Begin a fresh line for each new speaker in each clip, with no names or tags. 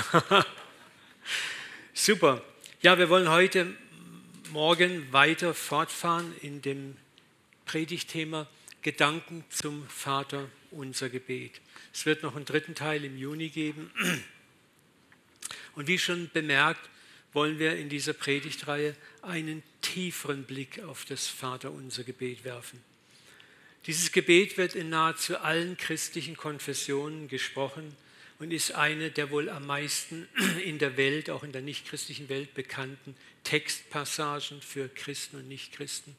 Super. Ja, wir wollen heute Morgen weiter fortfahren in dem Predigtthema Gedanken zum Vater unser Gebet. Es wird noch einen dritten Teil im Juni geben. Und wie schon bemerkt, wollen wir in dieser Predigtreihe einen tieferen Blick auf das Vater unser Gebet werfen. Dieses Gebet wird in nahezu allen christlichen Konfessionen gesprochen und ist eine der wohl am meisten in der Welt, auch in der nichtchristlichen Welt bekannten Textpassagen für Christen und Nichtchristen.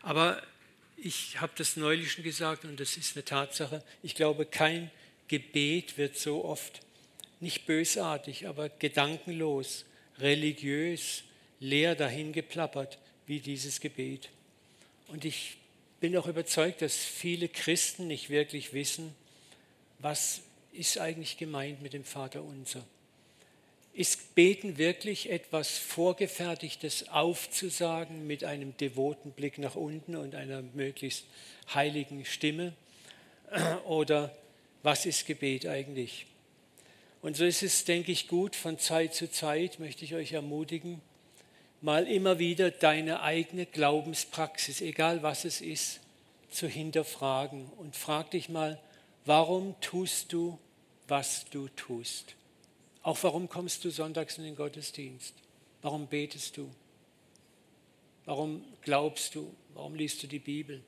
Aber ich habe das neulich schon gesagt und das ist eine Tatsache. Ich glaube, kein Gebet wird so oft nicht bösartig, aber gedankenlos, religiös, leer dahingeplappert wie dieses Gebet. Und ich bin auch überzeugt, dass viele Christen nicht wirklich wissen, was ist eigentlich gemeint mit dem Vater unser. Ist Beten wirklich etwas Vorgefertigtes aufzusagen mit einem devoten Blick nach unten und einer möglichst heiligen Stimme? Oder was ist Gebet eigentlich? Und so ist es, denke ich, gut, von Zeit zu Zeit möchte ich euch ermutigen, mal immer wieder deine eigene Glaubenspraxis, egal was es ist, zu hinterfragen. Und frag dich mal, warum tust du, was du tust? Auch warum kommst du sonntags in den Gottesdienst? Warum betest du? Warum glaubst du? Warum liest du die Bibel?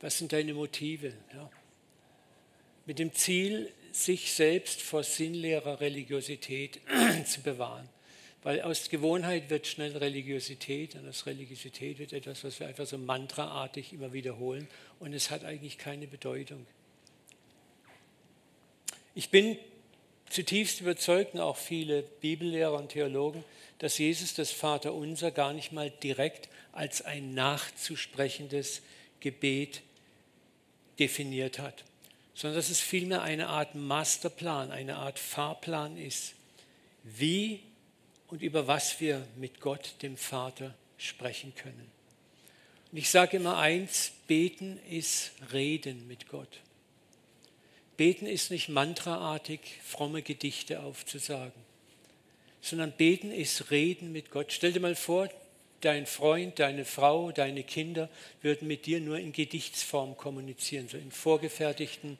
Was sind deine Motive? Ja. Mit dem Ziel, sich selbst vor sinnleerer Religiosität zu bewahren. Weil aus Gewohnheit wird schnell Religiosität und aus Religiosität wird etwas, was wir einfach so mantraartig immer wiederholen und es hat eigentlich keine Bedeutung. Ich bin zutiefst überzeugt und auch viele Bibellehrer und Theologen, dass Jesus das Vaterunser gar nicht mal direkt als ein nachzusprechendes Gebet definiert hat, sondern dass es vielmehr eine Art Masterplan, eine Art Fahrplan ist, wie und über was wir mit Gott, dem Vater, sprechen können. Und ich sage immer eins, beten ist reden mit Gott. Beten ist nicht mantraartig fromme Gedichte aufzusagen, sondern beten ist reden mit Gott. Stell dir mal vor, dein Freund, deine Frau, deine Kinder würden mit dir nur in Gedichtsform kommunizieren, so in vorgefertigten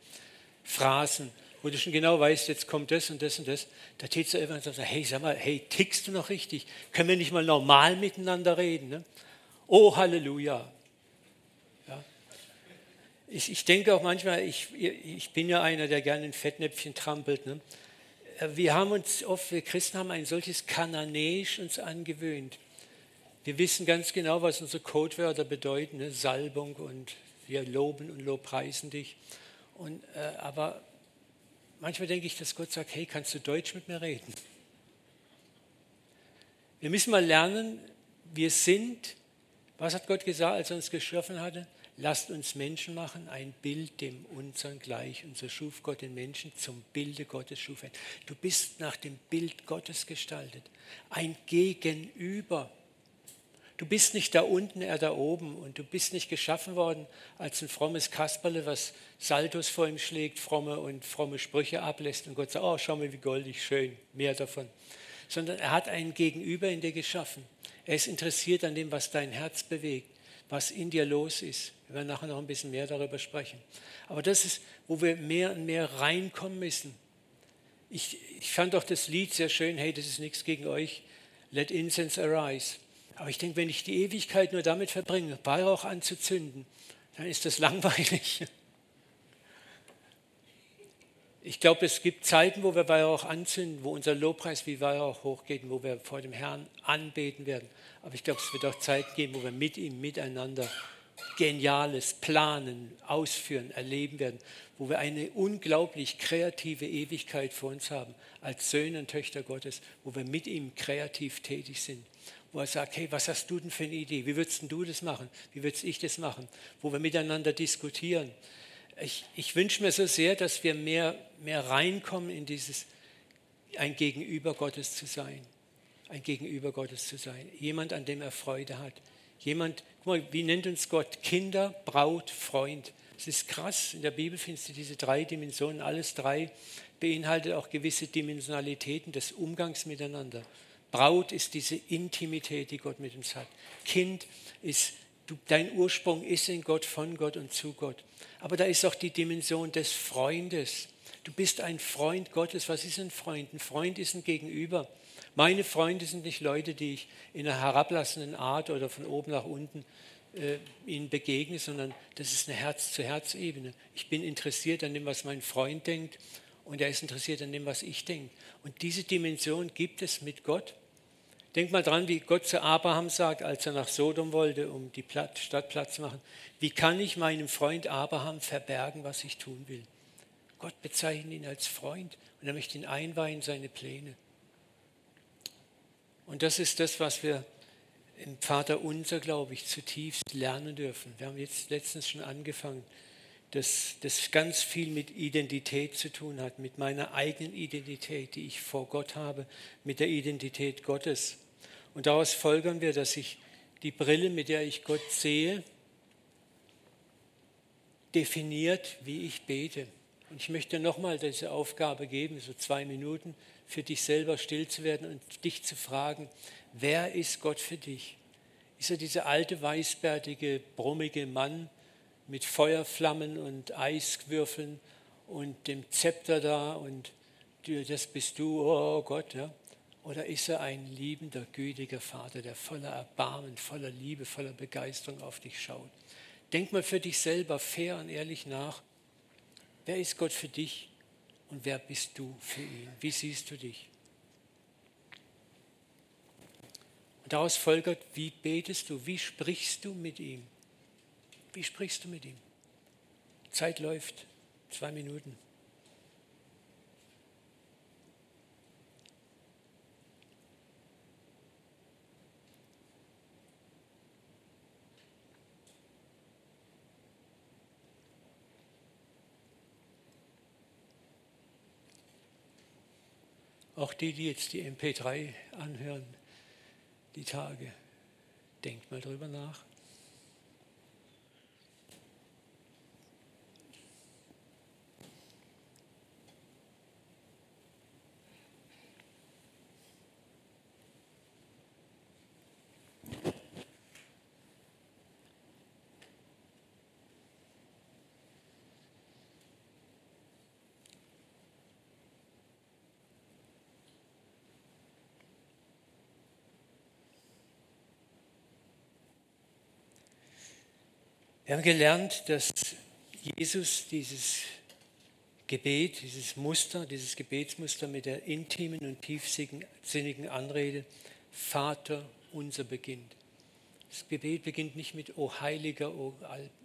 Phrasen wo du schon genau weißt, jetzt kommt das und das und das, da tätst du irgendwann und sagst, hey, sag mal, hey, tickst du noch richtig? Können wir nicht mal normal miteinander reden? Ne? Oh, Halleluja. Ich, ich, denke auch manchmal, ich, ich bin ja einer, der gerne in Fettnäpfchen trampelt. Ne? Wir haben uns oft, wir Christen haben ein solches Kananäisch uns angewöhnt. Wir wissen ganz genau, was unsere Codewörter bedeuten, ne? Salbung und wir loben und lobpreisen dich. Und, äh, aber manchmal denke ich, dass Gott sagt, hey, kannst du Deutsch mit mir reden? Wir müssen mal lernen, wir sind, was hat Gott gesagt, als er uns geschaffen hatte? Lasst uns Menschen machen, ein Bild dem unseren gleich. Und so schuf Gott den Menschen zum Bilde Gottes schuf er. Du bist nach dem Bild Gottes gestaltet. Ein Gegenüber. Du bist nicht da unten, er da oben. Und du bist nicht geschaffen worden als ein frommes Kasperle, was Saltos vor ihm schlägt, fromme und fromme Sprüche ablässt. Und Gott sagt, oh, schau mal, wie goldig, schön, mehr davon. Sondern er hat einen Gegenüber in dir geschaffen. Er ist interessiert an dem, was dein Herz bewegt, was in dir los ist. Wir werden nachher noch ein bisschen mehr darüber sprechen. Aber das ist, wo wir mehr und mehr reinkommen müssen. Ich, ich fand auch das Lied sehr schön, hey, das ist nichts gegen euch. Let incense arise. Aber ich denke, wenn ich die Ewigkeit nur damit verbringe, Weihrauch anzuzünden, dann ist das langweilig. Ich glaube, es gibt Zeiten, wo wir Weihrauch anzünden, wo unser Lobpreis wie Weihrauch hochgeht und wo wir vor dem Herrn anbeten werden. Aber ich glaube, es wird auch Zeiten geben, wo wir mit ihm miteinander Geniales planen, ausführen, erleben werden, wo wir eine unglaublich kreative Ewigkeit vor uns haben, als Söhne und Töchter Gottes, wo wir mit ihm kreativ tätig sind wo er sagt, hey, was hast du denn für eine Idee? Wie würdest du das machen? Wie würdest ich das machen? Wo wir miteinander diskutieren. Ich, ich wünsche mir so sehr, dass wir mehr, mehr reinkommen in dieses, ein Gegenüber Gottes zu sein. Ein Gegenüber Gottes zu sein. Jemand, an dem er Freude hat. Jemand, guck mal, wie nennt uns Gott? Kinder, Braut, Freund. Es ist krass, in der Bibel findest du diese drei Dimensionen, alles drei beinhaltet auch gewisse Dimensionalitäten des Umgangs miteinander. Braut ist diese Intimität, die Gott mit uns hat. Kind ist, du, dein Ursprung ist in Gott, von Gott und zu Gott. Aber da ist auch die Dimension des Freundes. Du bist ein Freund Gottes. Was ist ein Freund? Ein Freund ist ein Gegenüber. Meine Freunde sind nicht Leute, die ich in einer herablassenden Art oder von oben nach unten äh, ihnen begegne, sondern das ist eine Herz-zu-Herz-Ebene. Ich bin interessiert an dem, was mein Freund denkt und er ist interessiert an dem, was ich denke. Und diese Dimension gibt es mit Gott. Denk mal dran, wie Gott zu Abraham sagt, als er nach Sodom wollte, um die Stadt Platz zu machen. Wie kann ich meinem Freund Abraham verbergen, was ich tun will? Gott bezeichnet ihn als Freund und er möchte ihn einweihen in seine Pläne. Und das ist das, was wir im Vater Unser, glaube ich, zutiefst lernen dürfen. Wir haben jetzt letztens schon angefangen, dass das ganz viel mit Identität zu tun hat, mit meiner eigenen Identität, die ich vor Gott habe, mit der Identität Gottes. Und daraus folgern wir, dass ich die Brille, mit der ich Gott sehe, definiert, wie ich bete. Und ich möchte nochmal diese Aufgabe geben, so zwei Minuten, für dich selber still zu werden und dich zu fragen, wer ist Gott für dich? Ist er dieser alte, weißbärtige, brummige Mann mit Feuerflammen und Eiswürfeln und dem Zepter da und das bist du, oh Gott, ja? Oder ist er ein liebender, gütiger Vater, der voller Erbarmen, voller Liebe, voller Begeisterung auf dich schaut? Denk mal für dich selber fair und ehrlich nach. Wer ist Gott für dich und wer bist du für ihn? Wie siehst du dich? Und daraus folgert, wie betest du? Wie sprichst du mit ihm? Wie sprichst du mit ihm? Zeit läuft. Zwei Minuten. Auch die, die jetzt die MP3 anhören, die Tage, denkt mal drüber nach. Wir haben gelernt, dass Jesus dieses Gebet, dieses Muster, dieses Gebetsmuster mit der intimen und tiefsinnigen Anrede Vater unser beginnt. Das Gebet beginnt nicht mit O heiliger, O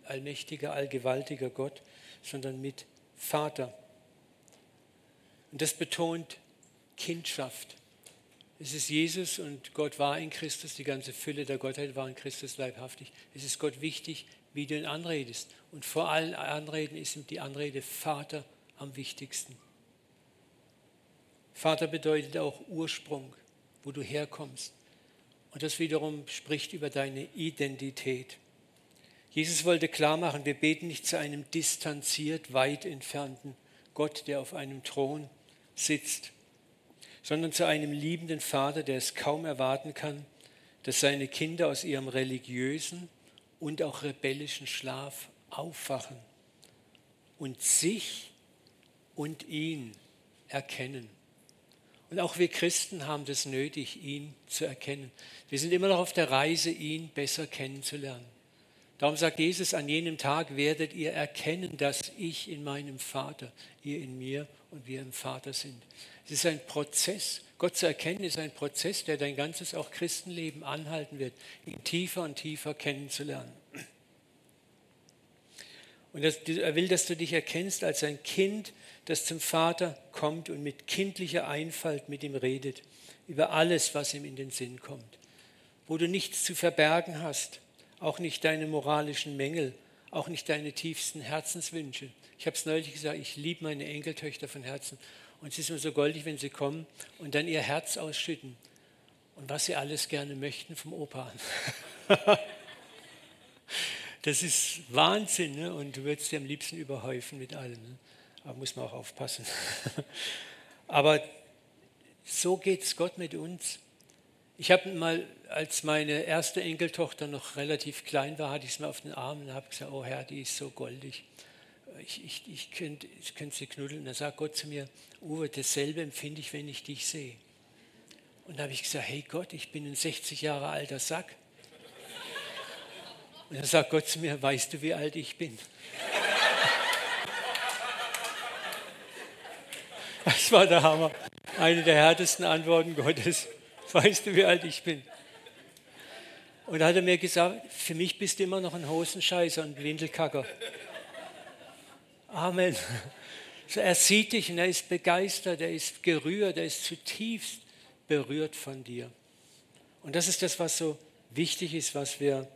allmächtiger, allgewaltiger Gott, sondern mit Vater. Und das betont Kindschaft. Es ist Jesus und Gott war in Christus, die ganze Fülle der Gottheit war in Christus leibhaftig. Es ist Gott wichtig, wie du ihn anredest. Und vor allen Anreden ist ihm die Anrede Vater am wichtigsten. Vater bedeutet auch Ursprung, wo du herkommst. Und das wiederum spricht über deine Identität. Jesus wollte klar machen, wir beten nicht zu einem distanziert, weit entfernten Gott, der auf einem Thron sitzt, sondern zu einem liebenden Vater, der es kaum erwarten kann, dass seine Kinder aus ihrem religiösen und auch rebellischen Schlaf aufwachen und sich und ihn erkennen. Und auch wir Christen haben das nötig, ihn zu erkennen. Wir sind immer noch auf der Reise, ihn besser kennenzulernen. Darum sagt Jesus, an jenem Tag werdet ihr erkennen, dass ich in meinem Vater, ihr in mir und wir im Vater sind. Es ist ein Prozess. Gott zu erkennen ist ein Prozess, der dein ganzes auch Christenleben anhalten wird, ihn tiefer und tiefer kennenzulernen. Und er will, dass du dich erkennst als ein Kind, das zum Vater kommt und mit kindlicher Einfalt mit ihm redet, über alles, was ihm in den Sinn kommt. Wo du nichts zu verbergen hast, auch nicht deine moralischen Mängel, auch nicht deine tiefsten Herzenswünsche. Ich habe es neulich gesagt, ich liebe meine Enkeltöchter von Herzen und es ist mir so goldig, wenn sie kommen und dann ihr Herz ausschütten und was sie alles gerne möchten vom Opa. Das ist Wahnsinn ne? und du würdest dir am liebsten überhäufen mit allem. Ne? Aber muss man auch aufpassen. Aber so geht es Gott mit uns. Ich habe mal, als meine erste Enkeltochter noch relativ klein war, hatte ich sie mir auf den Arm und habe gesagt, oh Herr, die ist so goldig. Ich, ich, ich könnte ich könnt sie knuddeln. Dann sagt Gott zu mir, Uwe, dasselbe empfinde ich, wenn ich dich sehe. Und da habe ich gesagt, hey Gott, ich bin ein 60 Jahre alter Sack. Und dann sagt Gott zu mir, weißt du, wie alt ich bin? Das war der Hammer. Eine der härtesten Antworten Gottes. Weißt du, wie alt ich bin? Und da hat er mir gesagt, für mich bist du immer noch ein Hosenscheißer und Windelkacker. Amen. Er sieht dich und er ist begeistert, er ist gerührt, er ist zutiefst berührt von dir. Und das ist das, was so wichtig ist, was wir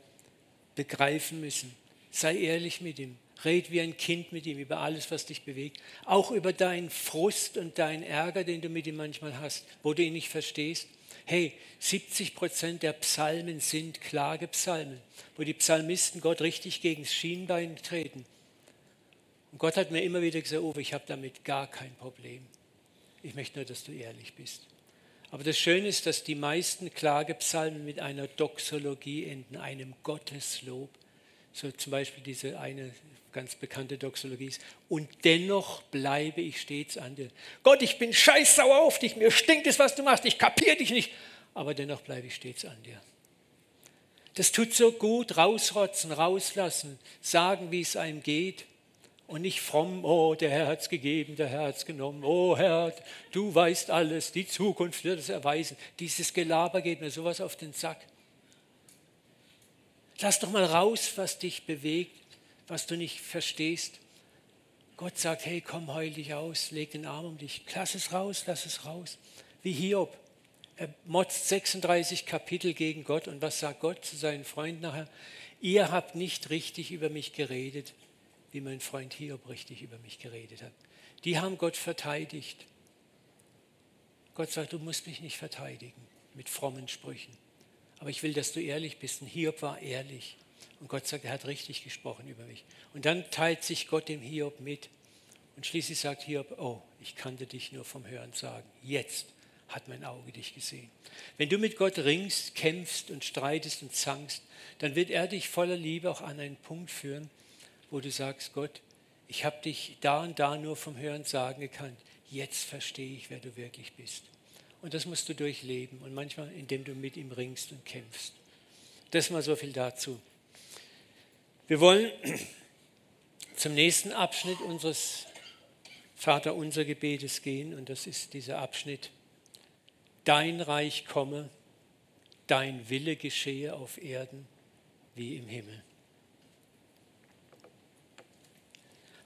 begreifen müssen. Sei ehrlich mit ihm. Red wie ein Kind mit ihm über alles, was dich bewegt. Auch über deinen Frust und deinen Ärger, den du mit ihm manchmal hast, wo du ihn nicht verstehst. Hey, 70 Prozent der Psalmen sind Klagepsalmen, wo die Psalmisten Gott richtig gegen das Schienbein treten. Und Gott hat mir immer wieder gesagt, oh, ich habe damit gar kein Problem. Ich möchte nur, dass du ehrlich bist. Aber das Schöne ist, dass die meisten Klagepsalmen mit einer Doxologie enden, einem Gotteslob. So zum Beispiel diese eine ganz bekannte Doxologie ist. Und dennoch bleibe ich stets an dir. Gott, ich bin scheißsauer auf dich, mir stinkt es, was du machst, ich kapiere dich nicht, aber dennoch bleibe ich stets an dir. Das tut so gut, rausrotzen, rauslassen, sagen, wie es einem geht und nicht fromm, oh, der Herr hat es gegeben, der Herr hat es genommen, oh Herr, du weißt alles, die Zukunft wird es erweisen. Dieses Gelaber geht mir sowas auf den Sack. Lass doch mal raus, was dich bewegt, was du nicht verstehst. Gott sagt, hey, komm, heul dich aus, leg den Arm um dich, lass es raus, lass es raus. Wie Hiob. Er motzt 36 Kapitel gegen Gott und was sagt Gott zu seinen Freunden nachher? Ihr habt nicht richtig über mich geredet wie mein Freund Hiob richtig über mich geredet hat. Die haben Gott verteidigt. Gott sagt, du musst mich nicht verteidigen mit frommen Sprüchen. Aber ich will, dass du ehrlich bist. Und Hiob war ehrlich. Und Gott sagt, er hat richtig gesprochen über mich. Und dann teilt sich Gott dem Hiob mit. Und schließlich sagt Hiob, oh, ich kannte dich nur vom Hören sagen. Jetzt hat mein Auge dich gesehen. Wenn du mit Gott ringst, kämpfst und streitest und zankst, dann wird er dich voller Liebe auch an einen Punkt führen, wo du sagst, Gott, ich habe dich da und da nur vom Hören sagen gekannt. Jetzt verstehe ich, wer du wirklich bist. Und das musst du durchleben und manchmal, indem du mit ihm ringst und kämpfst. Das mal so viel dazu. Wir wollen zum nächsten Abschnitt unseres Vater unser Gebetes gehen und das ist dieser Abschnitt. Dein Reich komme, dein Wille geschehe auf Erden wie im Himmel.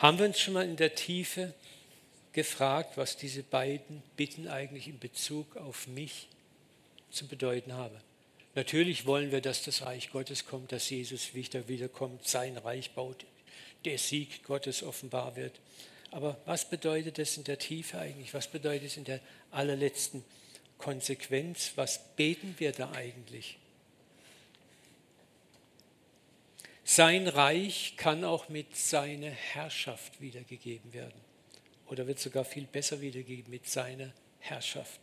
Haben wir uns schon mal in der Tiefe gefragt, was diese beiden Bitten eigentlich in Bezug auf mich zu bedeuten haben? Natürlich wollen wir, dass das Reich Gottes kommt, dass Jesus wieder wiederkommt, sein Reich baut, der Sieg Gottes offenbar wird. Aber was bedeutet das in der Tiefe eigentlich? Was bedeutet es in der allerletzten Konsequenz? Was beten wir da eigentlich? Sein Reich kann auch mit seiner Herrschaft wiedergegeben werden. Oder wird sogar viel besser wiedergegeben mit seiner Herrschaft.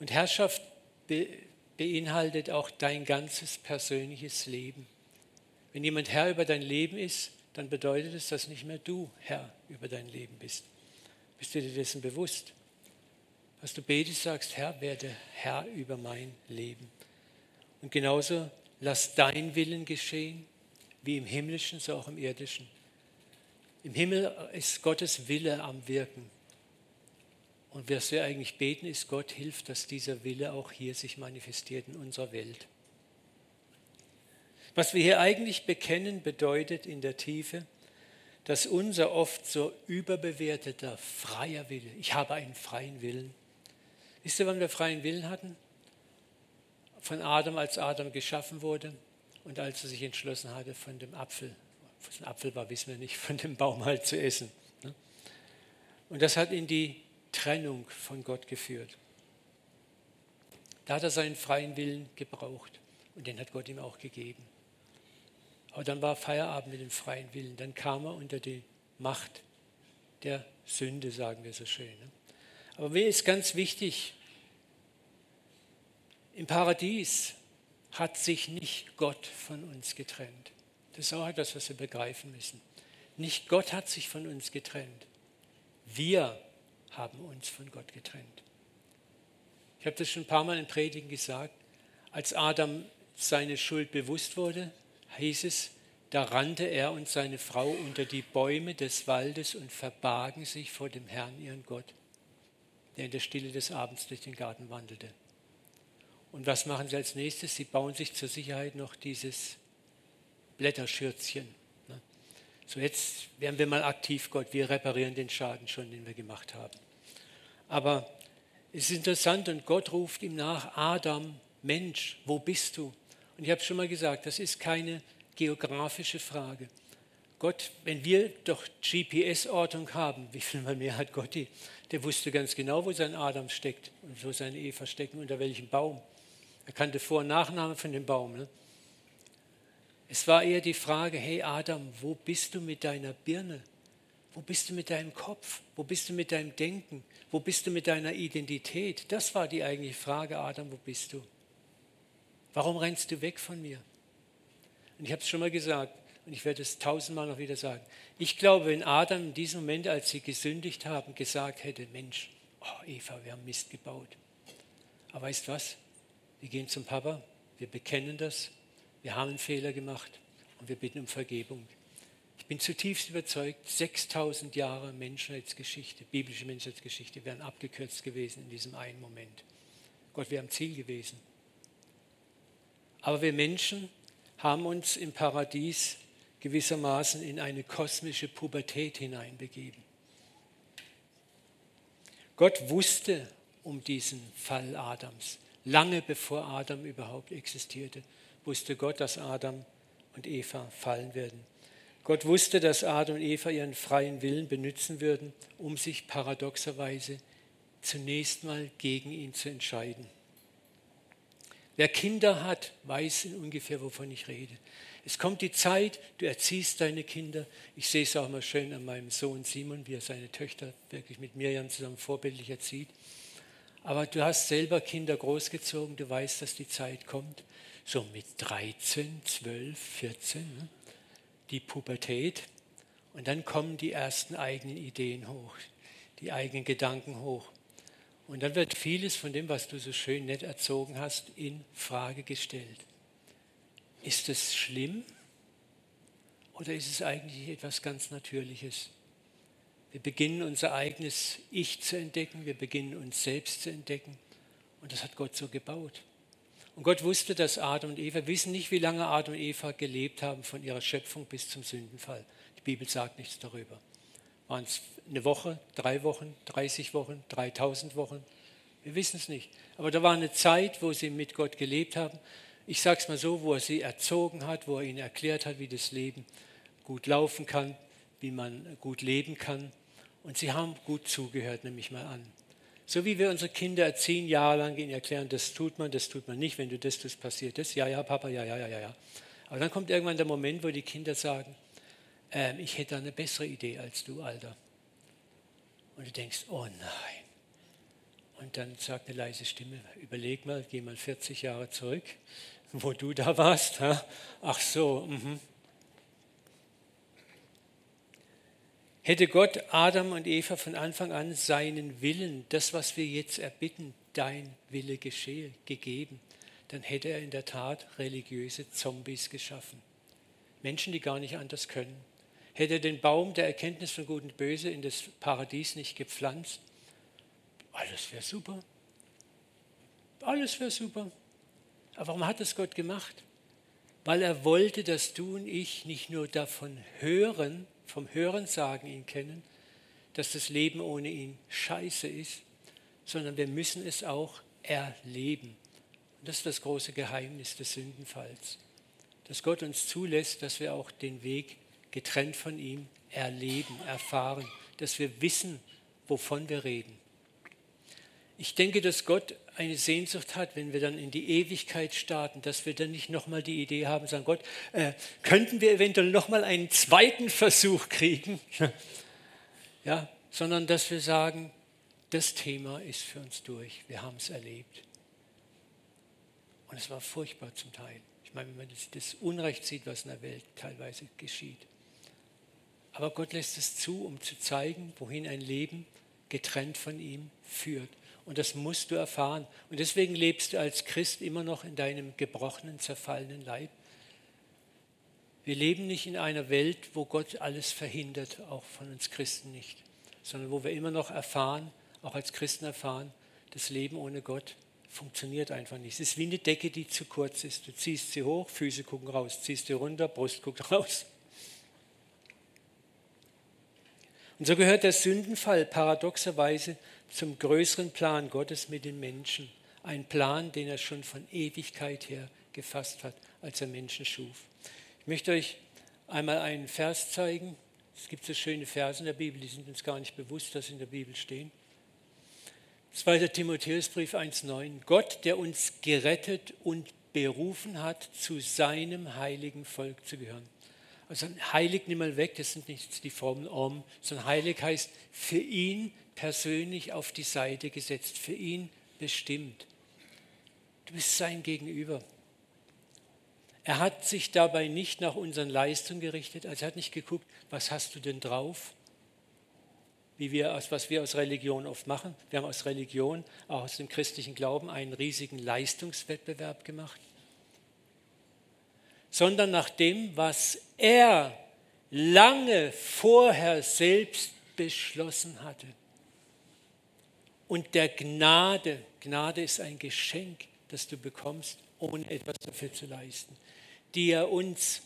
Und Herrschaft be beinhaltet auch dein ganzes persönliches Leben. Wenn jemand Herr über dein Leben ist, dann bedeutet es, dass nicht mehr du Herr über dein Leben bist. Bist du dir dessen bewusst? Was du betest, sagst, Herr, werde Herr über mein Leben. Und genauso lass dein Willen geschehen, wie im himmlischen, so auch im irdischen. Im Himmel ist Gottes Wille am Wirken. Und was wir eigentlich beten, ist, Gott hilft, dass dieser Wille auch hier sich manifestiert in unserer Welt. Was wir hier eigentlich bekennen, bedeutet in der Tiefe, dass unser oft so überbewerteter freier Wille, ich habe einen freien Willen. Wisst ihr, wann wir freien Willen hatten? Von Adam, als Adam geschaffen wurde und als er sich entschlossen hatte, von dem Apfel, was ein Apfel war, wissen wir nicht, von dem Baum halt zu essen. Ne? Und das hat in die Trennung von Gott geführt. Da hat er seinen freien Willen gebraucht und den hat Gott ihm auch gegeben. Aber dann war Feierabend mit dem freien Willen. Dann kam er unter die Macht der Sünde, sagen wir so schön. Ne? Aber mir ist ganz wichtig, im Paradies hat sich nicht Gott von uns getrennt. Das ist auch etwas, was wir begreifen müssen. Nicht Gott hat sich von uns getrennt. Wir haben uns von Gott getrennt. Ich habe das schon ein paar Mal in Predigen gesagt. Als Adam seine Schuld bewusst wurde, hieß es, da rannte er und seine Frau unter die Bäume des Waldes und verbargen sich vor dem Herrn, ihren Gott, der in der Stille des Abends durch den Garten wandelte. Und was machen sie als nächstes? Sie bauen sich zur Sicherheit noch dieses Blätterschürzchen. Ne? So, jetzt werden wir mal aktiv, Gott. Wir reparieren den Schaden schon, den wir gemacht haben. Aber es ist interessant und Gott ruft ihm nach, Adam, Mensch, wo bist du? Und ich habe schon mal gesagt, das ist keine geografische Frage. Gott, wenn wir doch GPS-Ortung haben, wie viel mal mehr hat Gott die? Der wusste ganz genau, wo sein Adam steckt und wo seine Eva stecken, unter welchem Baum. Er kannte Vor- und Nachname von dem Baum. Ne? Es war eher die Frage, hey Adam, wo bist du mit deiner Birne? Wo bist du mit deinem Kopf? Wo bist du mit deinem Denken? Wo bist du mit deiner Identität? Das war die eigentliche Frage, Adam, wo bist du? Warum rennst du weg von mir? Und ich habe es schon mal gesagt und ich werde es tausendmal noch wieder sagen. Ich glaube, wenn Adam in diesem Moment, als sie gesündigt haben, gesagt hätte, Mensch, oh Eva, wir haben Mist gebaut. Aber weißt was? Wir gehen zum Papa, wir bekennen das, wir haben einen Fehler gemacht und wir bitten um Vergebung. Ich bin zutiefst überzeugt, 6000 Jahre Menschheitsgeschichte, biblische Menschheitsgeschichte wären abgekürzt gewesen in diesem einen Moment. Gott wäre am Ziel gewesen. Aber wir Menschen haben uns im Paradies gewissermaßen in eine kosmische Pubertät hineinbegeben. Gott wusste um diesen Fall Adams. Lange bevor Adam überhaupt existierte, wusste Gott, dass Adam und Eva fallen werden. Gott wusste, dass Adam und Eva ihren freien Willen benutzen würden, um sich paradoxerweise zunächst mal gegen ihn zu entscheiden. Wer Kinder hat, weiß ungefähr, wovon ich rede. Es kommt die Zeit, du erziehst deine Kinder. Ich sehe es auch mal schön an meinem Sohn Simon, wie er seine Töchter wirklich mit Mirjam zusammen vorbildlich erzieht. Aber du hast selber Kinder großgezogen, du weißt, dass die Zeit kommt. So mit 13, 12, 14, ne? die Pubertät. Und dann kommen die ersten eigenen Ideen hoch, die eigenen Gedanken hoch. Und dann wird vieles von dem, was du so schön nett erzogen hast, in Frage gestellt. Ist es schlimm oder ist es eigentlich etwas ganz Natürliches? Wir beginnen unser eigenes Ich zu entdecken, wir beginnen uns selbst zu entdecken. Und das hat Gott so gebaut. Und Gott wusste, dass Adam und Eva, wissen nicht, wie lange Adam und Eva gelebt haben von ihrer Schöpfung bis zum Sündenfall. Die Bibel sagt nichts darüber. Waren es eine Woche, drei Wochen, 30 Wochen, 3000 Wochen? Wir wissen es nicht. Aber da war eine Zeit, wo sie mit Gott gelebt haben. Ich sage es mal so, wo er sie erzogen hat, wo er ihnen erklärt hat, wie das Leben gut laufen kann, wie man gut leben kann. Und sie haben gut zugehört, nehme ich mal an. So wie wir unsere Kinder erziehen, jahrelang ihnen erklären, das tut man, das tut man nicht, wenn du das tust, passiert das. Ja, ja, Papa, ja, ja, ja, ja. Aber dann kommt irgendwann der Moment, wo die Kinder sagen, ähm, ich hätte eine bessere Idee als du, Alter. Und du denkst, oh nein. Und dann sagt eine leise Stimme, überleg mal, geh mal 40 Jahre zurück, wo du da warst. Ha? Ach so, mhm. Hätte Gott Adam und Eva von Anfang an seinen Willen, das, was wir jetzt erbitten, dein Wille geschehe, gegeben, dann hätte er in der Tat religiöse Zombies geschaffen. Menschen, die gar nicht anders können. Hätte er den Baum der Erkenntnis von Gut und Böse in das Paradies nicht gepflanzt, alles wäre super. Alles wäre super. Aber warum hat das Gott gemacht? Weil er wollte, dass du und ich nicht nur davon hören, vom Hörensagen ihn kennen, dass das Leben ohne ihn scheiße ist, sondern wir müssen es auch erleben. Und das ist das große Geheimnis des Sündenfalls, dass Gott uns zulässt, dass wir auch den Weg getrennt von ihm erleben, erfahren, dass wir wissen, wovon wir reden. Ich denke, dass Gott eine Sehnsucht hat, wenn wir dann in die Ewigkeit starten, dass wir dann nicht nochmal die Idee haben, sagen, Gott, äh, könnten wir eventuell nochmal einen zweiten Versuch kriegen? ja, sondern dass wir sagen, das Thema ist für uns durch, wir haben es erlebt. Und es war furchtbar zum Teil. Ich meine, wenn man das, das Unrecht sieht, was in der Welt teilweise geschieht. Aber Gott lässt es zu, um zu zeigen, wohin ein Leben getrennt von ihm führt. Und das musst du erfahren. Und deswegen lebst du als Christ immer noch in deinem gebrochenen, zerfallenen Leib. Wir leben nicht in einer Welt, wo Gott alles verhindert, auch von uns Christen nicht, sondern wo wir immer noch erfahren, auch als Christen erfahren, das Leben ohne Gott funktioniert einfach nicht. Es ist wie eine Decke, die zu kurz ist. Du ziehst sie hoch, Füße gucken raus, ziehst sie runter, Brust guckt raus. Und so gehört der Sündenfall paradoxerweise zum größeren Plan Gottes mit den Menschen. Ein Plan, den er schon von Ewigkeit her gefasst hat, als er Menschen schuf. Ich möchte euch einmal einen Vers zeigen. Es gibt so schöne Verse in der Bibel, die sind uns gar nicht bewusst, dass sie in der Bibel stehen. 2. Timotheusbrief 1,9. Gott, der uns gerettet und berufen hat, zu seinem heiligen Volk zu gehören. Also heilig nimm mal weg, das sind nicht die Formeln Om, sondern heilig heißt für ihn persönlich auf die Seite gesetzt, für ihn bestimmt. Du bist sein Gegenüber. Er hat sich dabei nicht nach unseren Leistungen gerichtet, also er hat nicht geguckt, was hast du denn drauf, wie wir, was wir aus Religion oft machen. Wir haben aus Religion, auch aus dem christlichen Glauben, einen riesigen Leistungswettbewerb gemacht, sondern nach dem, was er lange vorher selbst beschlossen hatte und der Gnade. Gnade ist ein Geschenk, das du bekommst, ohne etwas dafür zu leisten, die er uns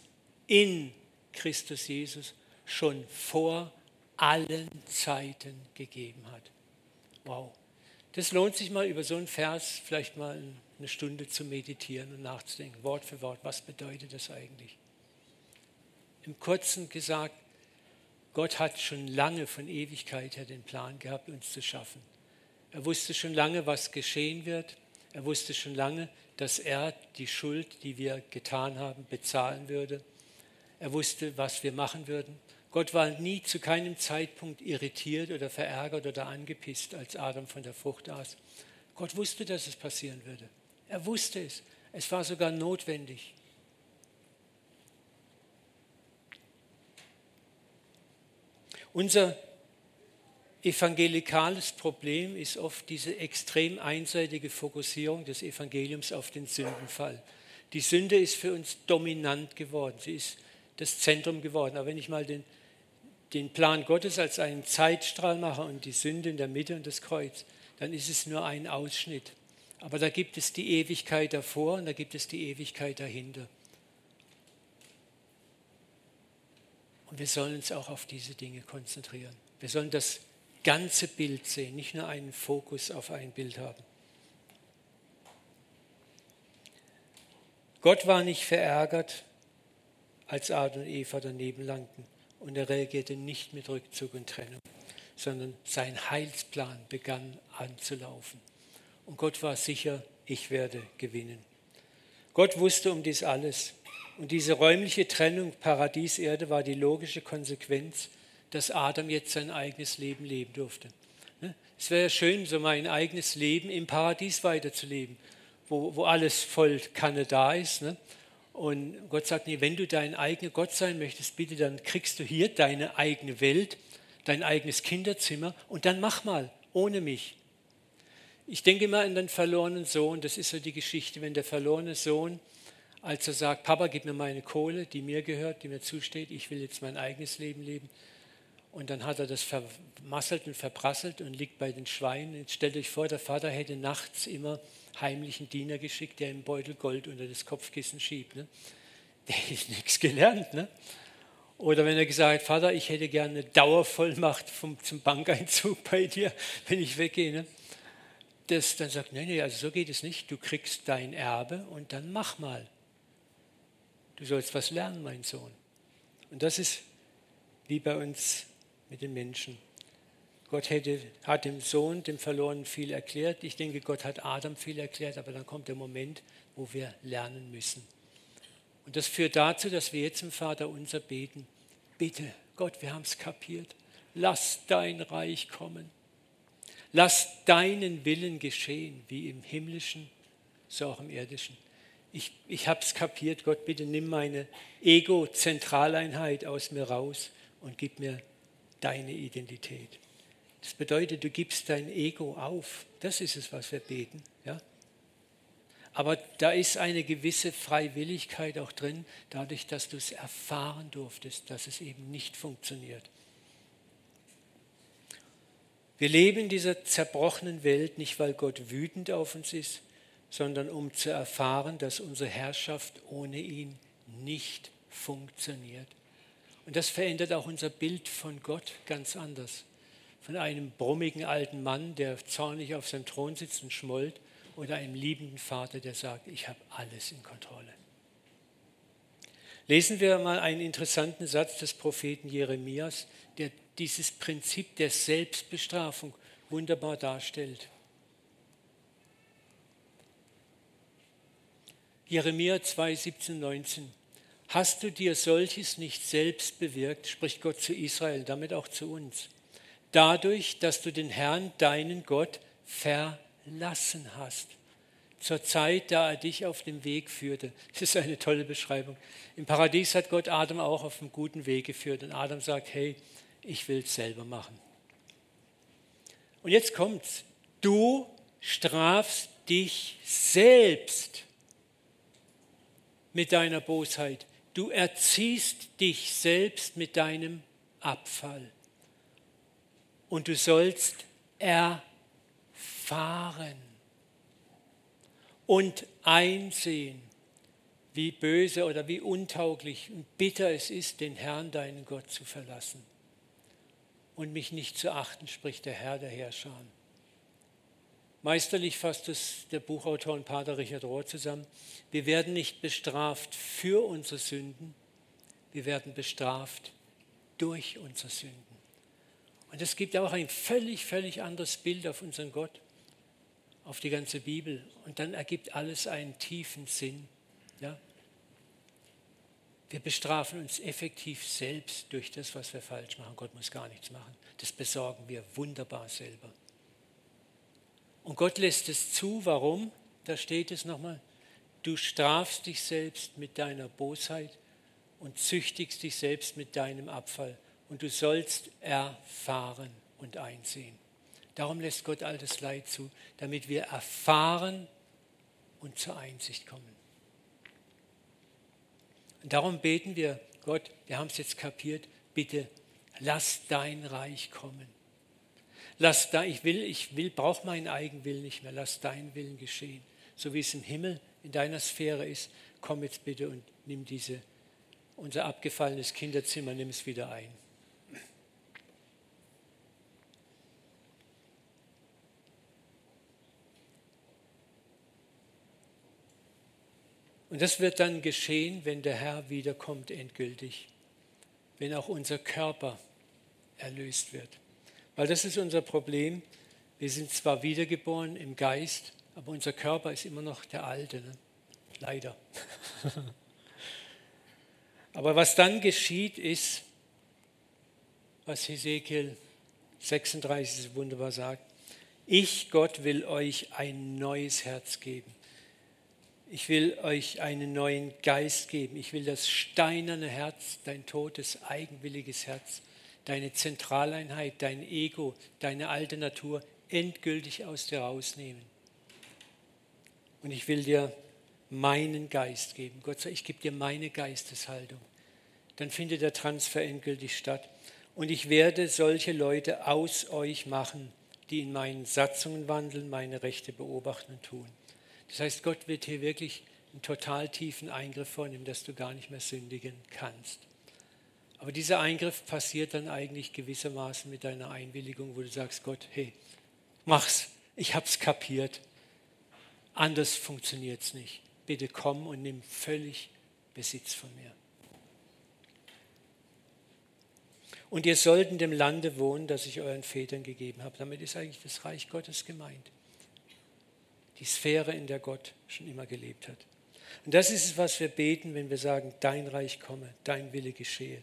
in Christus Jesus schon vor allen Zeiten gegeben hat. Wow. Das lohnt sich mal über so einen Vers vielleicht mal eine Stunde zu meditieren und nachzudenken, Wort für Wort, was bedeutet das eigentlich? Im kurzen gesagt, Gott hat schon lange von Ewigkeit her den Plan gehabt, uns zu schaffen. Er wusste schon lange, was geschehen wird. Er wusste schon lange, dass er die Schuld, die wir getan haben, bezahlen würde. Er wusste, was wir machen würden. Gott war nie zu keinem Zeitpunkt irritiert oder verärgert oder angepisst, als Adam von der Frucht aß. Gott wusste, dass es passieren würde. Er wusste es. Es war sogar notwendig. Unser evangelikales Problem ist oft diese extrem einseitige Fokussierung des Evangeliums auf den Sündenfall. Die Sünde ist für uns dominant geworden, sie ist das Zentrum geworden. Aber wenn ich mal den, den Plan Gottes als einen Zeitstrahl mache und die Sünde in der Mitte und das Kreuz, dann ist es nur ein Ausschnitt. Aber da gibt es die Ewigkeit davor und da gibt es die Ewigkeit dahinter. Und wir sollen uns auch auf diese Dinge konzentrieren. Wir sollen das ganze Bild sehen, nicht nur einen Fokus auf ein Bild haben. Gott war nicht verärgert, als Adam und Eva daneben langten und er reagierte nicht mit Rückzug und Trennung, sondern sein Heilsplan begann anzulaufen. Und Gott war sicher, ich werde gewinnen. Gott wusste um dies alles. Und diese räumliche Trennung Paradies-Erde war die logische Konsequenz dass Adam jetzt sein eigenes Leben leben durfte. Ne? Es wäre schön, so mein eigenes Leben im Paradies weiterzuleben, wo, wo alles voll Kanne da ist. Ne? Und Gott sagt, nee, wenn du dein eigener Gott sein möchtest, bitte, dann kriegst du hier deine eigene Welt, dein eigenes Kinderzimmer und dann mach mal, ohne mich. Ich denke immer an den verlorenen Sohn, das ist so die Geschichte, wenn der verlorene Sohn, als er sagt, Papa, gib mir meine Kohle, die mir gehört, die mir zusteht, ich will jetzt mein eigenes Leben leben, und dann hat er das vermasselt und verprasselt und liegt bei den Schweinen. Jetzt stellt euch vor, der Vater hätte nachts immer heimlichen Diener geschickt, der im Beutel Gold unter das Kopfkissen schiebt. Ne? Der hat nichts gelernt. Ne? Oder wenn er gesagt hat, Vater, ich hätte gerne eine Dauervollmacht vom, zum Bankeinzug bei dir, wenn ich weggehe. Ne? Das, dann sagt, nein, nee, also so geht es nicht. Du kriegst dein Erbe und dann mach mal. Du sollst was lernen, mein Sohn. Und das ist wie bei uns mit den Menschen. Gott hätte, hat dem Sohn, dem Verlorenen, viel erklärt. Ich denke, Gott hat Adam viel erklärt, aber dann kommt der Moment, wo wir lernen müssen. Und das führt dazu, dass wir jetzt im Vater unser beten. Bitte, Gott, wir haben es kapiert. Lass dein Reich kommen. Lass deinen Willen geschehen, wie im himmlischen, so auch im irdischen. Ich, ich habe es kapiert, Gott, bitte nimm meine Ego-Zentraleinheit aus mir raus und gib mir deine Identität. Das bedeutet, du gibst dein Ego auf. Das ist es, was wir beten. Ja? Aber da ist eine gewisse Freiwilligkeit auch drin, dadurch, dass du es erfahren durftest, dass es eben nicht funktioniert. Wir leben in dieser zerbrochenen Welt nicht, weil Gott wütend auf uns ist, sondern um zu erfahren, dass unsere Herrschaft ohne ihn nicht funktioniert. Und das verändert auch unser Bild von Gott ganz anders. Von einem brummigen alten Mann, der zornig auf seinem Thron sitzt und schmollt, oder einem liebenden Vater, der sagt, ich habe alles in Kontrolle. Lesen wir mal einen interessanten Satz des Propheten Jeremias, der dieses Prinzip der Selbstbestrafung wunderbar darstellt. Jeremia 2, 17, 19. Hast du dir solches nicht selbst bewirkt, spricht Gott zu Israel, damit auch zu uns, dadurch, dass du den Herrn, deinen Gott, verlassen hast, zur Zeit, da er dich auf dem Weg führte. Das ist eine tolle Beschreibung. Im Paradies hat Gott Adam auch auf einem guten Weg geführt und Adam sagt, hey, ich will es selber machen. Und jetzt kommt's. Du strafst dich selbst mit deiner Bosheit. Du erziehst dich selbst mit deinem Abfall. Und du sollst erfahren und einsehen, wie böse oder wie untauglich und bitter es ist, den Herrn, deinen Gott, zu verlassen und mich nicht zu achten, spricht der Herr der Herrscher. Meisterlich fasst es der Buchautor und Pater Richard Rohr zusammen. Wir werden nicht bestraft für unsere Sünden, wir werden bestraft durch unsere Sünden. Und es gibt auch ein völlig, völlig anderes Bild auf unseren Gott, auf die ganze Bibel. Und dann ergibt alles einen tiefen Sinn. Ja? Wir bestrafen uns effektiv selbst durch das, was wir falsch machen. Gott muss gar nichts machen. Das besorgen wir wunderbar selber. Und Gott lässt es zu. Warum? Da steht es nochmal. Du strafst dich selbst mit deiner Bosheit und züchtigst dich selbst mit deinem Abfall. Und du sollst erfahren und einsehen. Darum lässt Gott all das Leid zu, damit wir erfahren und zur Einsicht kommen. Und darum beten wir, Gott, wir haben es jetzt kapiert, bitte lass dein Reich kommen. Lass da, ich will, ich will, brauche meinen Eigenwillen nicht mehr. Lass deinen Willen geschehen. So wie es im Himmel in deiner Sphäre ist, komm jetzt bitte und nimm diese, unser abgefallenes Kinderzimmer, nimm es wieder ein. Und das wird dann geschehen, wenn der Herr wiederkommt endgültig, wenn auch unser Körper erlöst wird. Weil das ist unser Problem. Wir sind zwar wiedergeboren im Geist, aber unser Körper ist immer noch der alte. Ne? Leider. aber was dann geschieht, ist, was Hesekiel 36 wunderbar sagt. Ich, Gott, will euch ein neues Herz geben. Ich will euch einen neuen Geist geben. Ich will das steinerne Herz, dein totes, eigenwilliges Herz, deine Zentraleinheit, dein Ego, deine alte Natur endgültig aus dir rausnehmen. Und ich will dir meinen Geist geben. Gott sei, ich gebe dir meine Geisteshaltung. Dann findet der Transfer endgültig statt. Und ich werde solche Leute aus euch machen, die in meinen Satzungen wandeln, meine Rechte beobachten und tun. Das heißt, Gott wird hier wirklich einen total tiefen Eingriff vornehmen, dass du gar nicht mehr sündigen kannst. Aber dieser Eingriff passiert dann eigentlich gewissermaßen mit deiner Einwilligung, wo du sagst, Gott, hey, mach's, ich hab's kapiert. Anders funktioniert es nicht. Bitte komm und nimm völlig Besitz von mir. Und ihr sollt in dem Lande wohnen, das ich euren Vätern gegeben habe. Damit ist eigentlich das Reich Gottes gemeint. Die Sphäre, in der Gott schon immer gelebt hat. Und das ist es, was wir beten, wenn wir sagen, dein Reich komme, dein Wille geschehe.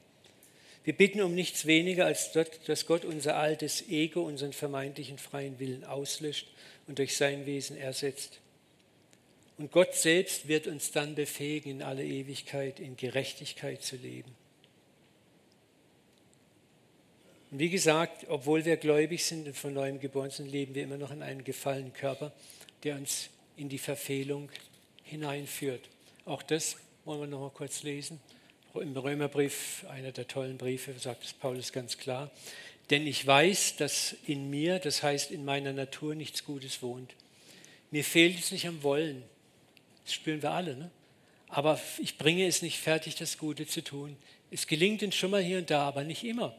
Wir bitten um nichts weniger, als dass Gott unser altes Ego, unseren vermeintlichen freien Willen auslöscht und durch sein Wesen ersetzt. Und Gott selbst wird uns dann befähigen, in alle Ewigkeit in Gerechtigkeit zu leben. Und wie gesagt, obwohl wir gläubig sind und von neuem geboren sind, leben wir immer noch in einem gefallenen Körper, der uns in die Verfehlung hineinführt. Auch das wollen wir noch mal kurz lesen. Im Römerbrief, einer der tollen Briefe, sagt es Paulus ganz klar. Denn ich weiß, dass in mir, das heißt in meiner Natur, nichts Gutes wohnt. Mir fehlt es nicht am Wollen. Das spüren wir alle. Ne? Aber ich bringe es nicht fertig, das Gute zu tun. Es gelingt uns schon mal hier und da, aber nicht immer.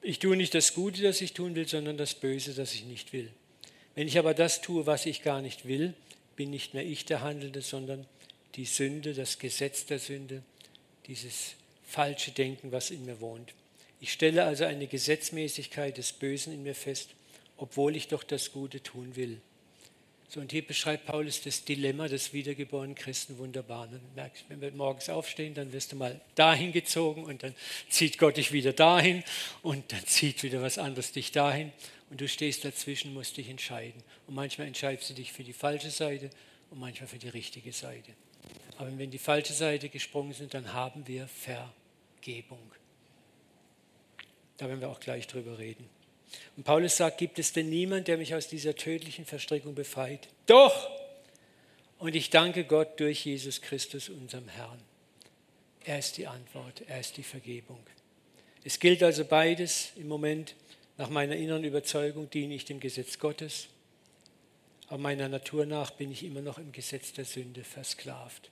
Ich tue nicht das Gute, das ich tun will, sondern das Böse, das ich nicht will. Wenn ich aber das tue, was ich gar nicht will, bin nicht mehr ich der Handelnde, sondern die Sünde, das Gesetz der Sünde, dieses falsche Denken, was in mir wohnt. Ich stelle also eine Gesetzmäßigkeit des Bösen in mir fest, obwohl ich doch das Gute tun will. So, und hier beschreibt Paulus das Dilemma des wiedergeborenen Christen wunderbar. Dann merkst, wenn wir morgens aufstehen, dann wirst du mal dahin gezogen und dann zieht Gott dich wieder dahin und dann zieht wieder was anderes dich dahin und du stehst dazwischen, musst dich entscheiden. Und manchmal entscheidest du dich für die falsche Seite und manchmal für die richtige Seite. Aber wenn die falsche Seite gesprungen sind, dann haben wir Vergebung. Da werden wir auch gleich drüber reden. Und Paulus sagt, gibt es denn niemand, der mich aus dieser tödlichen Verstrickung befreit? Doch! Und ich danke Gott durch Jesus Christus, unserem Herrn. Er ist die Antwort, er ist die Vergebung. Es gilt also beides im Moment. Nach meiner inneren Überzeugung diene ich dem Gesetz Gottes, aber meiner Natur nach bin ich immer noch im Gesetz der Sünde versklavt.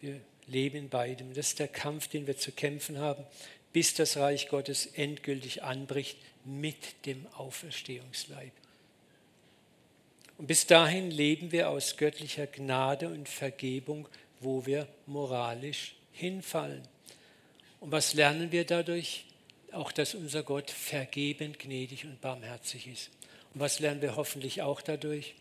Wir leben in beidem. Das ist der Kampf, den wir zu kämpfen haben, bis das Reich Gottes endgültig anbricht mit dem Auferstehungsleib. Und bis dahin leben wir aus göttlicher Gnade und Vergebung, wo wir moralisch hinfallen. Und was lernen wir dadurch? Auch, dass unser Gott vergebend, gnädig und barmherzig ist. Und was lernen wir hoffentlich auch dadurch?